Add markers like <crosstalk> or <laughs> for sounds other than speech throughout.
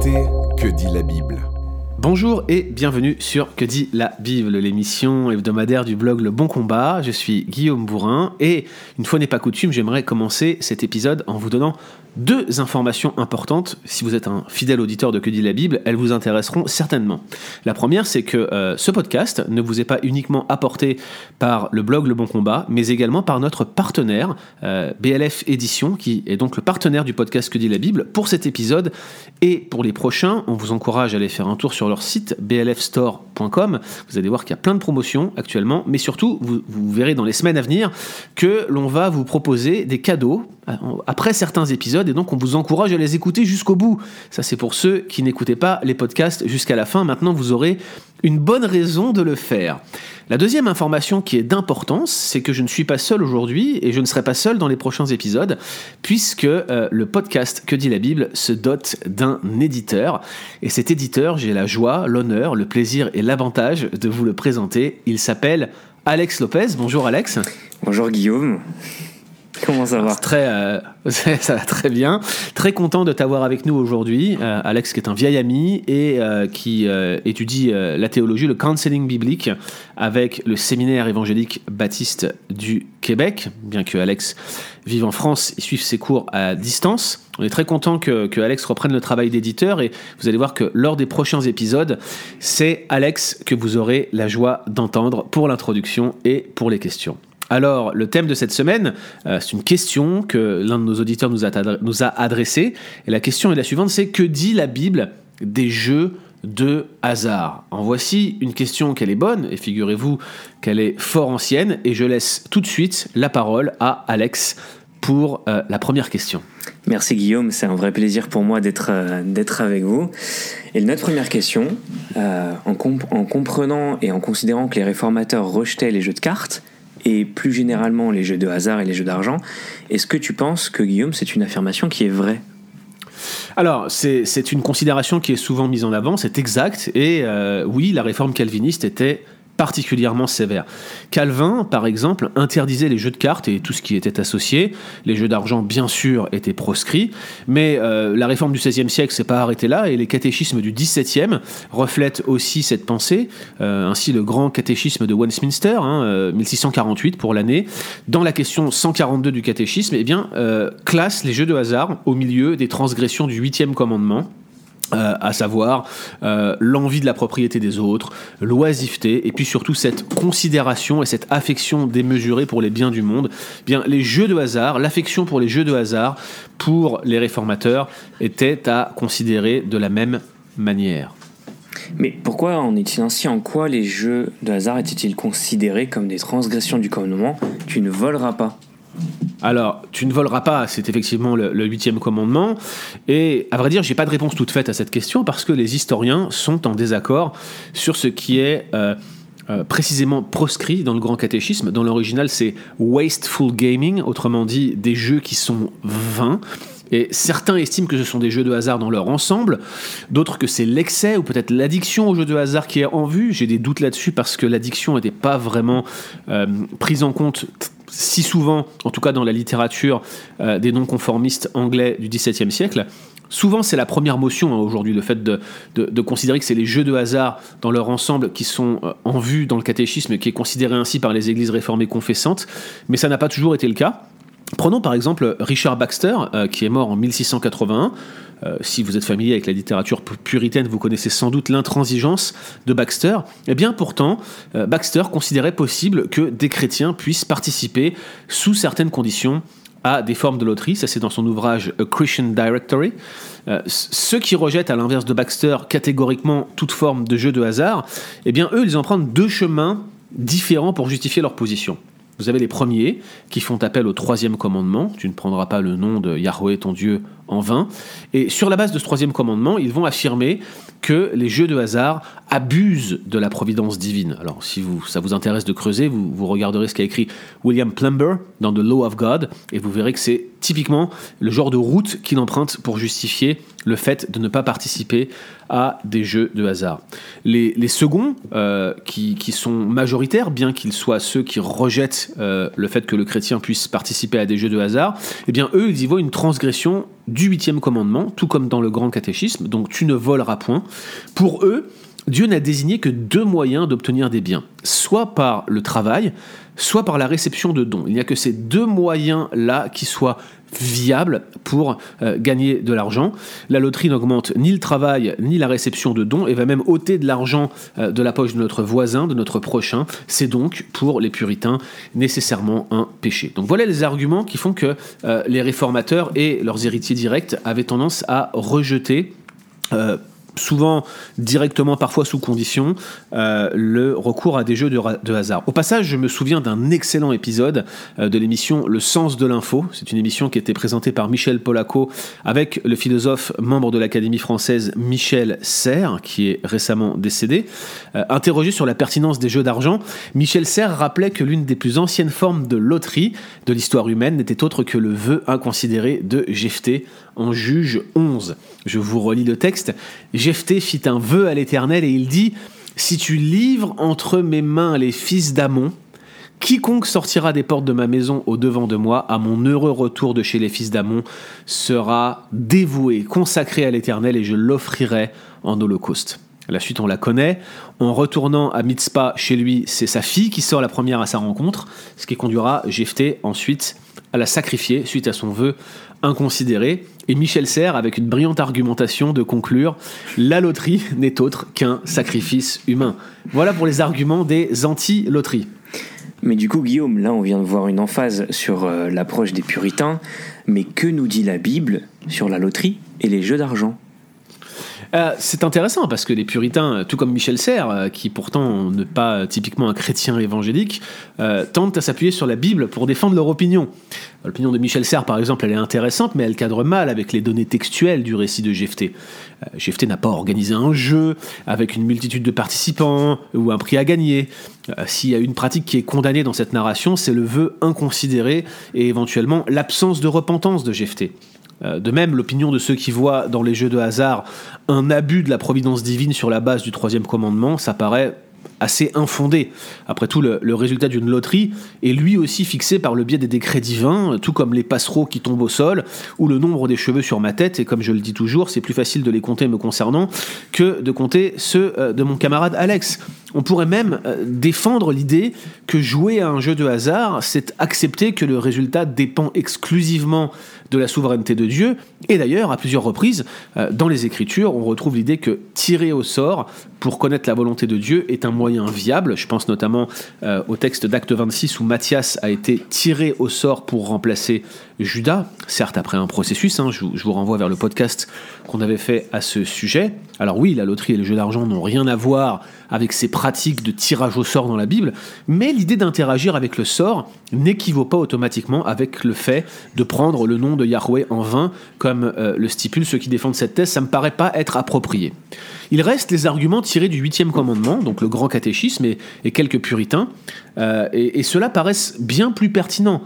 Que dit la Bible Bonjour et bienvenue sur Que dit la Bible, l'émission hebdomadaire du blog Le Bon Combat. Je suis Guillaume Bourrin et une fois n'est pas coutume, j'aimerais commencer cet épisode en vous donnant deux informations importantes. Si vous êtes un fidèle auditeur de Que dit la Bible, elles vous intéresseront certainement. La première, c'est que euh, ce podcast ne vous est pas uniquement apporté par le blog Le Bon Combat, mais également par notre partenaire, euh, BLF Édition, qui est donc le partenaire du podcast Que dit la Bible pour cet épisode et pour les prochains. On vous encourage à aller faire un tour sur leur site blfstore.com. Vous allez voir qu'il y a plein de promotions actuellement, mais surtout, vous, verrez dans les semaines à venir que l'on va vous proposer des cadeaux euh, après certains épisodes et donc on vous encourage à les écouter jusqu'au bout. Ça c'est pour ceux qui n'écoutaient pas les podcasts jusqu'à la fin. Maintenant vous aurez une bonne raison de le faire. La deuxième information qui est d'importance, c'est que je ne suis pas seul aujourd'hui et je ne serai pas seul dans les prochains épisodes puisque euh, le podcast Que dit la Bible se dote d'un éditeur et cet éditeur, j'ai la joie, l'honneur, le plaisir et l'avantage de vous le présenter. Il s'appelle Alex Lopez. Bonjour Alex. Bonjour Guillaume. <laughs> Comment ça va Très, euh, <laughs> ça va très bien. Très content de t'avoir avec nous aujourd'hui, euh, Alex, qui est un vieil ami et euh, qui étudie la théologie, le counseling biblique, avec le séminaire évangélique baptiste du Québec. Bien que Alex vive en France et suive ses cours à distance, on est très content que, que Alex reprenne le travail d'éditeur et vous allez voir que lors des prochains épisodes, c'est Alex que vous aurez la joie d'entendre pour l'introduction et pour les questions. Alors, le thème de cette semaine, euh, c'est une question que l'un de nos auditeurs nous a, adressée. Et la question est la suivante, c'est que dit la Bible des jeux de hasard? En voici une question qu'elle est bonne, et figurez-vous qu'elle est fort ancienne, et je laisse tout de suite la parole à Alex pour euh, la première question. Merci Guillaume, c'est un vrai plaisir pour moi d'être euh, avec vous. Et notre première question, en comprenant et en considérant que les réformateurs rejetaient les jeux de cartes, et plus généralement les jeux de hasard et les jeux d'argent. Est-ce que tu penses que Guillaume, c'est une affirmation qui est vraie? Alors, c'est une considération qui est souvent mise en avant, c'est exact, et euh, oui, la réforme calviniste était particulièrement sévère. Calvin, par exemple, interdisait les jeux de cartes et tout ce qui était associé. Les jeux d'argent, bien sûr, étaient proscrits, mais euh, la réforme du XVIe siècle s'est pas arrêtée là, et les catéchismes du XVIIe reflètent aussi cette pensée. Euh, ainsi, le grand catéchisme de Westminster, 1648 hein, euh, pour l'année, dans la question 142 du catéchisme, eh bien, classe les jeux de hasard au milieu des transgressions du huitième commandement. Euh, à savoir euh, l'envie de la propriété des autres, l'oisiveté, et puis surtout cette considération et cette affection démesurée pour les biens du monde. Bien, les jeux de hasard, l'affection pour les jeux de hasard, pour les réformateurs, était à considérer de la même manière. Mais pourquoi en est-il ainsi? En quoi les jeux de hasard étaient-ils considérés comme des transgressions du commandement? Tu ne voleras pas alors, tu ne voleras pas, c'est effectivement le, huitième commandement. Et à vrai dire, j'ai pas de réponse toute faite à cette question parce que les historiens sont en désaccord sur ce qui est euh, euh, précisément proscrit dans le Grand Catéchisme. Dans l'original, c'est wasteful gaming, autrement dit des jeux qui sont vains. Et certains estiment que ce sont des jeux de hasard dans leur ensemble, d'autres que c'est l'excès ou peut-être l'addiction aux jeux de hasard qui est en vue. J'ai des doutes là-dessus parce que l'addiction n'était pas vraiment euh, prise en compte si souvent, en tout cas dans la littérature euh, des non-conformistes anglais du XVIIe siècle. Souvent, c'est la première motion hein, aujourd'hui, le fait de, de, considérer que c'est les jeux de hasard dans leur ensemble qui sont euh, en vue dans le catéchisme, qui est considéré ainsi par les églises réformées confessantes, mais ça n'a pas toujours été le cas. Prenons par exemple Richard Baxter, euh, qui est mort en 1681. Euh, si vous êtes familier avec la littérature puritaine, vous connaissez sans doute l'intransigeance de Baxter. Eh bien pourtant, euh, Baxter considérait possible que des chrétiens puissent participer sous certaines conditions à des formes de loterie. Ça c'est dans son ouvrage A Christian Directory. ceux qui rejettent à l'inverse de Baxter catégoriquement toute forme de jeu de hasard, eh bien eux, ils en prennent deux chemins différents pour justifier leur position. Vous avez les premiers qui font appel au troisième commandement, tu ne prendras pas le nom de Yahweh ton Dieu en vain. Et sur la base de ce troisième commandement, ils vont affirmer que les jeux de hasard abusent de la providence divine. Alors, si vous, ça vous intéresse de creuser, vous, vous regarderez ce qu'a écrit William Plumber dans The Law of God, et vous verrez que c'est typiquement le genre de route qu'il emprunte pour justifier le fait de ne pas participer à des jeux de hasard. Les, seconds, euh, qui, qui, sont majoritaires, bien qu'ils soient ceux qui rejettent euh, le fait que le chrétien puisse participer à des jeux de hasard, eh bien eux, ils y voient une transgression du huitième commandement, tout comme dans le grand catéchisme, donc tu ne voleras point. Pour eux, Dieu n'a désigné que deux moyens d'obtenir des biens, soit par le travail, soit par la réception de dons. Il n'y a que ces deux moyens-là qui soient viables pour euh, gagner de l'argent. La loterie n'augmente ni le travail ni la réception de dons et va même ôter de l'argent euh, de la poche de notre voisin, de notre prochain. C'est donc pour les puritains nécessairement un péché. Donc voilà les arguments qui font que euh, les réformateurs et leurs héritiers directs avaient tendance à rejeter souvent directement, parfois sous condition, euh, le recours à des jeux de, hasard. Au passage, je me souviens d'un excellent épisode euh, de l'émission Le sens de l'info. C'est une émission qui était présentée par Michel Polaco avec le philosophe membre de l'Académie française Michel Serres, qui est récemment décédé. Euh, interrogé sur la pertinence des jeux d'argent, Michel Serres rappelait que l'une des plus anciennes formes de loterie de l'histoire humaine n'était autre que le vœu inconsidéré de Jephthé en Juge 11. Je vous relis le texte. Jephthé fit un vœu à l'Éternel et il dit Si tu livres entre mes mains les fils d'Amon, quiconque sortira des portes de ma maison au devant de moi, à mon heureux retour de chez les fils d'Amon, sera dévoué, consacré à l'Éternel et je l'offrirai en holocauste. La suite, on la connaît. En retournant à Mitzpah chez lui, c'est sa fille qui sort la première à sa rencontre, ce qui conduira Jephthé ensuite à la sacrifier suite à son vœu inconsidéré. Et Michel Serres, avec une brillante argumentation, de conclure La loterie n'est autre qu'un sacrifice humain. Voilà pour les arguments des anti-loteries. Mais du coup, Guillaume, là, on vient de voir une emphase sur euh, l'approche des puritains. Mais que nous dit la Bible sur la loterie et les jeux d'argent? Euh, c'est intéressant parce que les puritains, tout comme Michel Serres, euh, qui pourtant n'est pas typiquement un chrétien évangélique, euh, tentent à s'appuyer sur la Bible pour défendre leur opinion. L'opinion de Michel Serres, par exemple, elle est intéressante, mais elle cadre mal avec les données textuelles du récit de Jephthé. Jephthé n'a pas organisé un jeu avec une multitude de participants ou un prix à gagner. S'il y a une pratique qui est condamnée dans cette narration, c'est le vœu inconsidéré et éventuellement l'absence de repentance de Jephthé. Euh, de même, l'opinion de ceux qui voient dans les jeux de hasard un abus de la providence divine sur la base du troisième commandement, ça paraît assez infondé. Après tout, le, résultat d'une loterie est lui aussi fixé par le biais des décrets divins, tout comme les passereaux qui tombent au sol, ou le nombre des cheveux sur ma tête, et comme je le dis toujours, c'est plus facile de les compter me concernant que de compter ceux euh, de mon camarade Alex. On pourrait même euh, défendre l'idée que jouer à un jeu de hasard, c'est accepter que le résultat dépend exclusivement de la souveraineté de Dieu. Et d'ailleurs, à plusieurs reprises, euh, dans les Écritures, on retrouve l'idée que tirer au sort pour connaître la volonté de Dieu est un moyen viable. Je pense notamment euh, au texte d'Acte 26 où Matthias a été tiré au sort pour remplacer Judas, certes après un processus, hein, je, vous renvoie vers le podcast qu'on avait fait à ce sujet. Alors oui, la loterie et les jeux d'argent n'ont rien à voir avec ces pratiques de tirage au sort dans la Bible, mais l'idée d'interagir avec le sort n'équivaut pas automatiquement avec le fait de prendre le nom de Yahweh en vain, comme euh, le stipulent ceux qui défendent cette thèse, ça me paraît pas être approprié. Il reste les arguments tirés du huitième commandement, donc le grand catéchisme et, quelques puritains, euh, et, et ceux-là paraissent bien plus pertinents.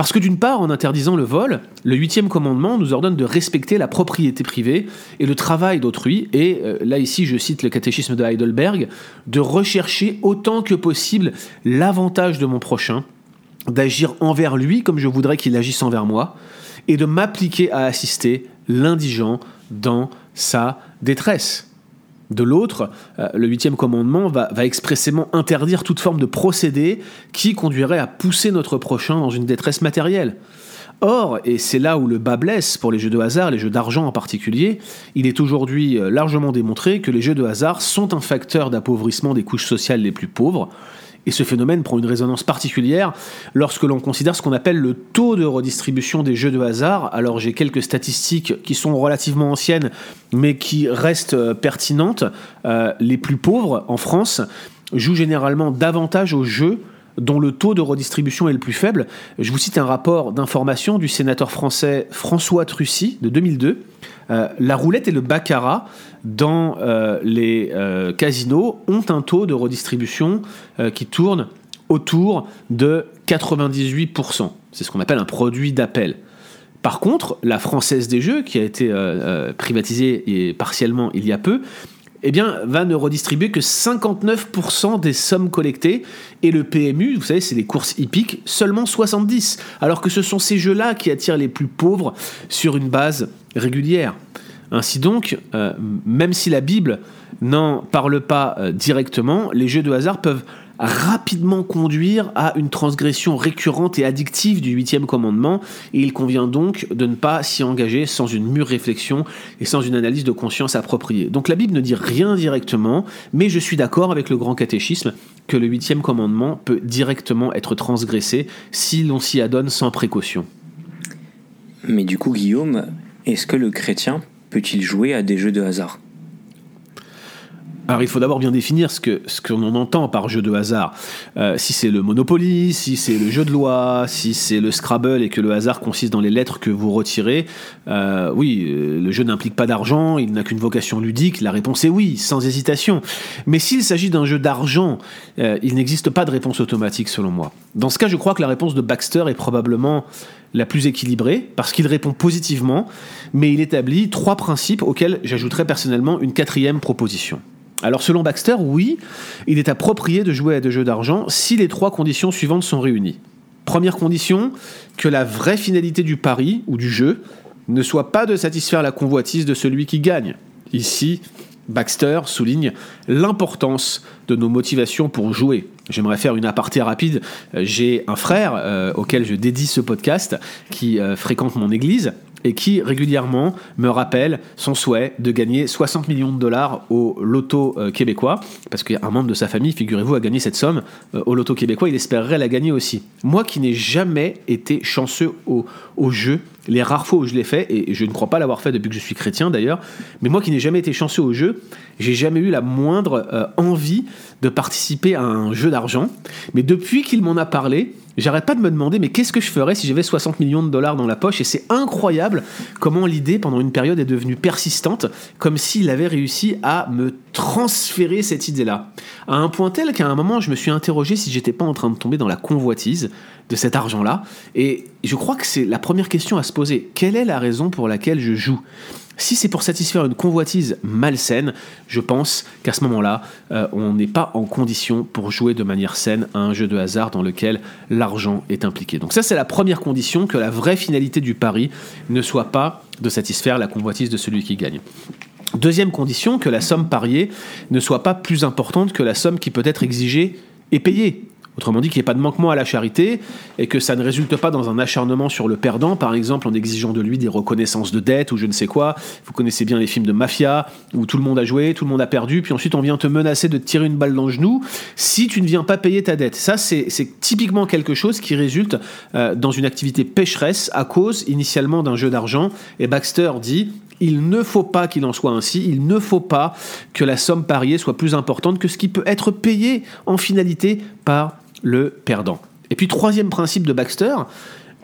Parce que d'une part, en interdisant le vol, le huitième commandement nous ordonne de respecter la propriété privée et le travail d'autrui, et euh, là ici je cite le catéchisme de Heidelberg, de rechercher autant que possible l'avantage de mon prochain, d'agir envers lui comme je voudrais qu'il agisse envers moi, et de m'appliquer à assister l'indigent dans sa détresse. De l'autre, euh, le huitième commandement va, expressément interdire toute forme de procédé qui conduirait à pousser notre prochain dans une détresse matérielle. Or, et c'est là où le bas blesse pour les jeux de hasard, les jeux d'argent en particulier, il est aujourd'hui euh, largement démontré que les jeux de hasard sont un facteur d'appauvrissement des couches sociales les plus pauvres, et ce phénomène prend une résonance particulière lorsque l'on considère ce qu'on appelle le taux de redistribution des jeux de hasard. Alors j'ai quelques statistiques qui sont relativement anciennes, mais qui restent euh, pertinentes. Euh, les plus pauvres en France jouent généralement davantage aux jeux dont le taux de redistribution est le plus faible. Je vous cite un rapport d'information du sénateur français François Trucy de 2002. Euh, la roulette et le baccarat dans euh, les euh, casinos ont un taux de redistribution qui tourne autour de 98%. C'est ce qu'on appelle un produit d'appel. Par contre, la Française des Jeux, qui a été privatisée et partiellement il y a peu, eh bien, va ne redistribuer que 59% des sommes collectées, et le PMU, vous savez, c'est les courses hippiques, seulement 70%, alors que ce sont ces jeux-là qui attirent les plus pauvres sur une base régulière. Ainsi donc, euh, même si la Bible n'en parle pas euh, directement, les jeux de hasard peuvent rapidement conduire à une transgression récurrente et addictive du huitième commandement, et il convient donc de ne pas s'y engager sans une mûre réflexion et sans une analyse de conscience appropriée. Donc la Bible ne dit rien directement, mais je suis d'accord avec le grand catéchisme que le huitième commandement peut directement être transgressé si l'on s'y adonne sans précaution. Mais du coup, Guillaume, est-ce que le chrétien peut-il jouer à des jeux de hasard? Alors il faut d'abord bien définir ce que ce qu'on entend par jeu de hasard. Euh, si c'est le Monopoly, si c'est le jeu de loi, si c'est le Scrabble et que le hasard consiste dans les lettres que vous retirez, euh, oui, euh, le jeu n'implique pas d'argent, il n'a qu'une vocation ludique. La réponse est oui, sans hésitation. Mais s'il s'agit d'un jeu d'argent, il n'existe pas de réponse automatique selon moi. Dans ce cas, je crois que la réponse de Baxter est probablement la plus équilibrée, parce qu'il répond positivement, mais il établit trois principes auxquels j'ajouterais personnellement une quatrième proposition. Alors selon Baxter, oui, il est approprié de jouer à des jeux d'argent si les trois conditions suivantes sont réunies. Première condition, que la vraie finalité du pari ou du jeu ne soit pas de satisfaire la convoitise de celui qui gagne. Ici, Baxter souligne l'importance de nos motivations pour jouer. J'aimerais faire une aparté rapide. J'ai un frère euh, auquel je dédie ce podcast qui euh, fréquente mon église et qui régulièrement me rappelle son souhait de gagner 60 millions de dollars au loto euh, québécois, parce qu'un membre de sa famille, figurez-vous, a gagné cette somme euh, au loto québécois, il espérerait la gagner aussi. Moi qui n'ai jamais été chanceux au, au jeu, les rares fois où je l'ai fait, et je ne crois pas l'avoir fait depuis que je suis chrétien d'ailleurs, mais moi qui n'ai jamais été chanceux au jeu, j'ai jamais eu la moindre euh, envie de participer à un jeu d'argent, mais depuis qu'il m'en a parlé, J'arrête pas de me demander, mais qu'est-ce que je ferais si j'avais 60 millions de dollars dans la poche? Et c'est incroyable comment l'idée, pendant une période, est devenue persistante, comme s'il avait réussi à me transférer cette idée-là. À un point tel qu'à un moment, je me suis interrogé si j'étais pas en train de tomber dans la convoitise de cet argent-là. Et je crois que c'est la première question à se poser. Quelle est la raison pour laquelle je joue? Si c'est pour satisfaire une convoitise malsaine, je pense qu'à ce moment-là, euh, on n'est pas en condition pour jouer de manière saine à un jeu de hasard dans lequel l'argent est impliqué. Donc ça, c'est la première condition, que la vraie finalité du pari ne soit pas de satisfaire la convoitise de celui qui gagne. Deuxième condition, que la somme pariée ne soit pas plus importante que la somme qui peut être exigée et payée. Autrement dit, qu'il n'y ait pas de manquement à la charité et que ça ne résulte pas dans un acharnement sur le perdant, par exemple en exigeant de lui des reconnaissances de dette ou je ne sais quoi. Vous connaissez bien les films de mafia où tout le monde a joué, tout le monde a perdu, puis ensuite on vient te menacer de te tirer une balle dans le genou si tu ne viens pas payer ta dette. Ça, c'est typiquement quelque chose qui résulte euh, dans une activité pécheresse à cause initialement d'un jeu d'argent. Et Baxter dit il ne faut pas qu'il en soit ainsi, il ne faut pas que la somme pariée soit plus importante que ce qui peut être payé en finalité par le perdant. Et puis troisième principe de Baxter,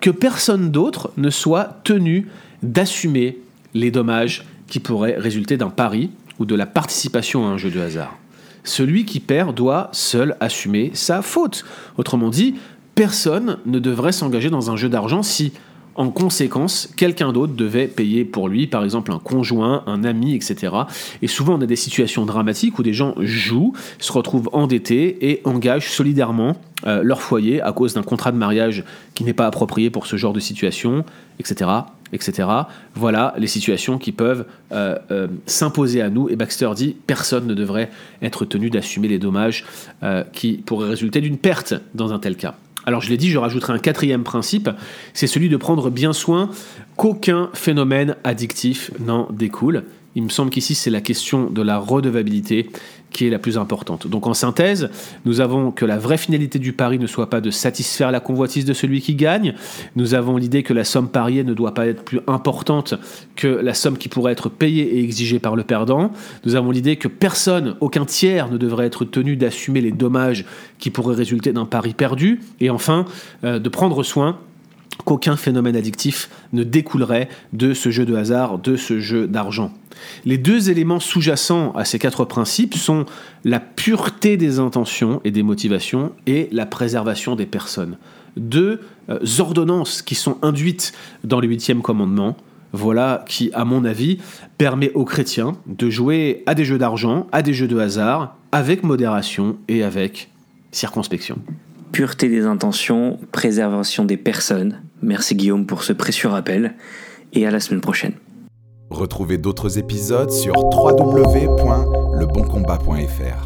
que personne d'autre ne soit tenu d'assumer les dommages qui pourraient résulter d'un pari ou de la participation à un jeu de hasard. Celui qui perd doit seul assumer sa faute. Autrement dit, personne ne devrait s'engager dans un jeu d'argent si en conséquence, quelqu'un d'autre devait payer pour lui, par exemple un conjoint, un ami, etc. Et souvent, on a des situations dramatiques où des gens jouent, se retrouvent endettés et engagent solidairement euh, leur foyer à cause d'un contrat de mariage qui n'est pas approprié pour ce genre de situation, etc. etc. Voilà les situations qui peuvent euh, euh, s'imposer à nous. Et Baxter dit personne ne devrait être tenu d'assumer les dommages qui pourraient résulter d'une perte dans un tel cas. Alors je l'ai dit, je rajouterai un quatrième principe, c'est celui de prendre bien soin qu'aucun phénomène addictif n'en découle. Il me semble qu'ici c'est la question de la redevabilité qui est la plus importante. Donc en synthèse, nous avons que la vraie finalité du pari ne soit pas de satisfaire la convoitise de celui qui gagne. Nous avons l'idée que la somme pariée ne doit pas être plus importante que la somme qui pourrait être payée et exigée par le perdant. Nous avons l'idée que personne, aucun tiers ne devrait être tenu d'assumer les dommages qui pourraient résulter d'un pari perdu. Et enfin, euh, de prendre soin qu'aucun phénomène addictif ne découlerait de ce jeu de hasard, de ce jeu d'argent. Les deux éléments sous-jacents à ces quatre principes sont la pureté des intentions et des motivations et la préservation des personnes. Deux euh, ordonnances qui sont induites dans le huitième commandement, voilà qui, à mon avis, permet aux chrétiens de jouer à des jeux d'argent, à des jeux de hasard, avec modération et avec circonspection. Pureté des intentions, préservation des personnes. Merci Guillaume pour ce précieux rappel et à la semaine prochaine. Retrouvez d'autres épisodes sur www.leboncombat.fr.